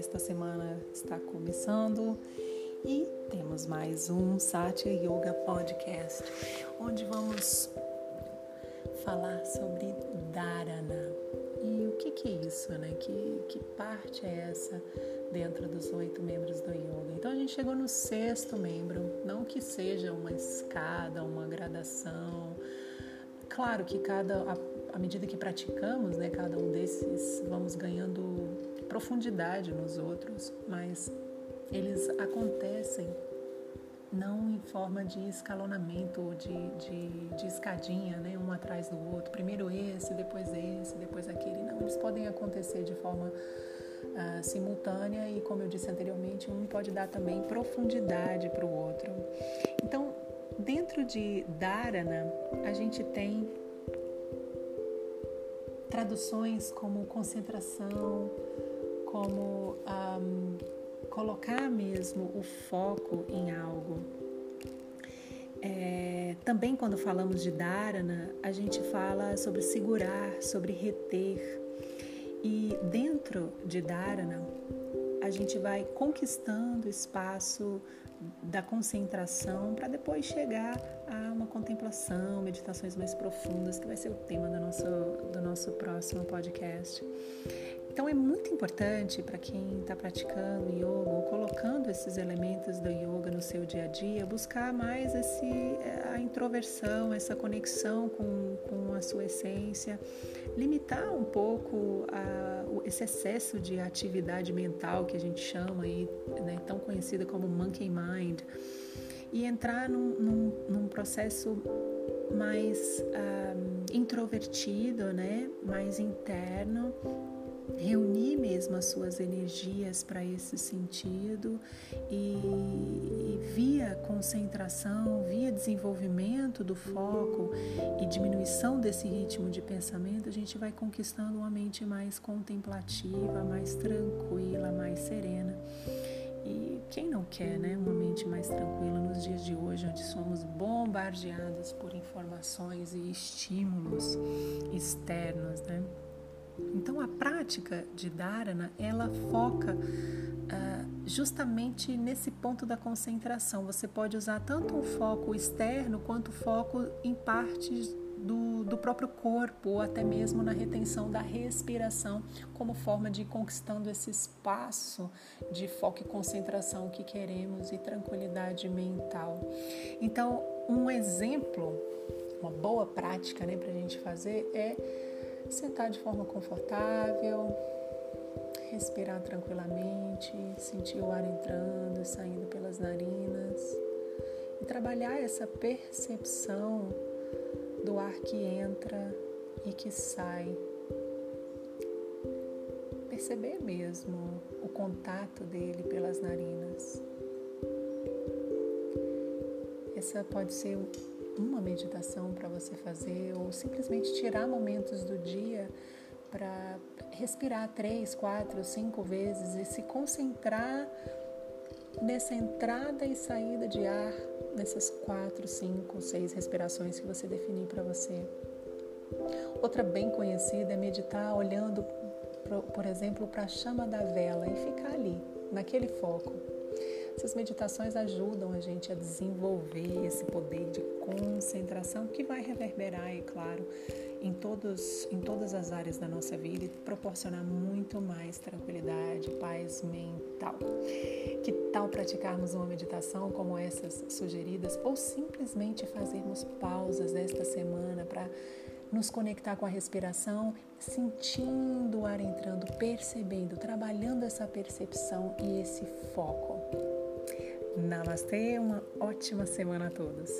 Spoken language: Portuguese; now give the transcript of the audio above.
Esta semana está começando e temos mais um Satya Yoga Podcast, onde vamos falar sobre Dharana. E o que, que é isso, né? Que, que parte é essa dentro dos oito membros do yoga? Então a gente chegou no sexto membro, não que seja uma escada, uma gradação. Claro que cada à medida que praticamos, né, cada um desses, vamos ganhando profundidade nos outros, mas eles acontecem não em forma de escalonamento ou de, de, de, escadinha, né, um atrás do outro, primeiro esse, depois esse, depois aquele. Não, eles podem acontecer de forma uh, simultânea e, como eu disse anteriormente, um pode dar também profundidade para o outro. Então, dentro de Dharana, a gente tem traduções como concentração, como um, colocar mesmo o foco em algo. É, também quando falamos de dharana, a gente fala sobre segurar, sobre reter. E dentro de dharana, a gente vai conquistando espaço da concentração para depois chegar a uma contemplação, meditações mais profundas, que vai ser o tema do nosso, do nosso próximo podcast. Então é muito importante para quem está praticando yoga ou colocando esses elementos do yoga no seu dia a dia, buscar mais esse, a introversão, essa conexão com, com a sua essência, limitar um pouco a, esse excesso de atividade mental que a gente chama aí, né, tão conhecida como monkey mind, e entrar num, num, num processo mais ah, introvertido, né, mais interno, reunir mesmo as suas energias para esse sentido e, e, via concentração, via desenvolvimento do foco e diminuição desse ritmo de pensamento, a gente vai conquistando uma mente mais contemplativa, mais tranquila, mais serena. E quem não quer, né, uma mente mais tranquila nos dias de hoje, onde somos bombardeados por informações e estímulos externos, né? Então a prática de dharana ela foca uh, justamente nesse ponto da concentração. Você pode usar tanto um foco externo quanto foco em partes do, do, próprio corpo ou até mesmo na retenção da respiração como forma de ir conquistando esse espaço de foco e concentração que queremos e tranquilidade mental. Então, um exemplo, uma boa prática né, para a gente fazer é sentar de forma confortável, respirar tranquilamente, sentir o ar entrando e saindo pelas narinas e trabalhar essa percepção do ar que entra e que sai. Perceber mesmo o contato dele pelas narinas. Essa pode ser uma meditação para você fazer ou simplesmente tirar momentos do dia para respirar três, quatro, cinco vezes e se concentrar nessa entrada e saída de ar, nessas quatro, cinco, seis respirações que você definir para você. Outra bem conhecida é meditar olhando, por exemplo, para a chama da vela e ficar ali, naquele foco. Essas meditações ajudam a gente a desenvolver esse poder de concentração que vai reverberar, é claro, em, todos, em todas as áreas da nossa vida e proporcionar muito mais tranquilidade, paz mental. Que tal praticarmos uma meditação como essas sugeridas ou simplesmente fazermos pausas esta semana para nos conectar com a respiração, sentindo o ar entrando, percebendo, trabalhando essa percepção e esse foco. Namastê, uma ótima semana a todos!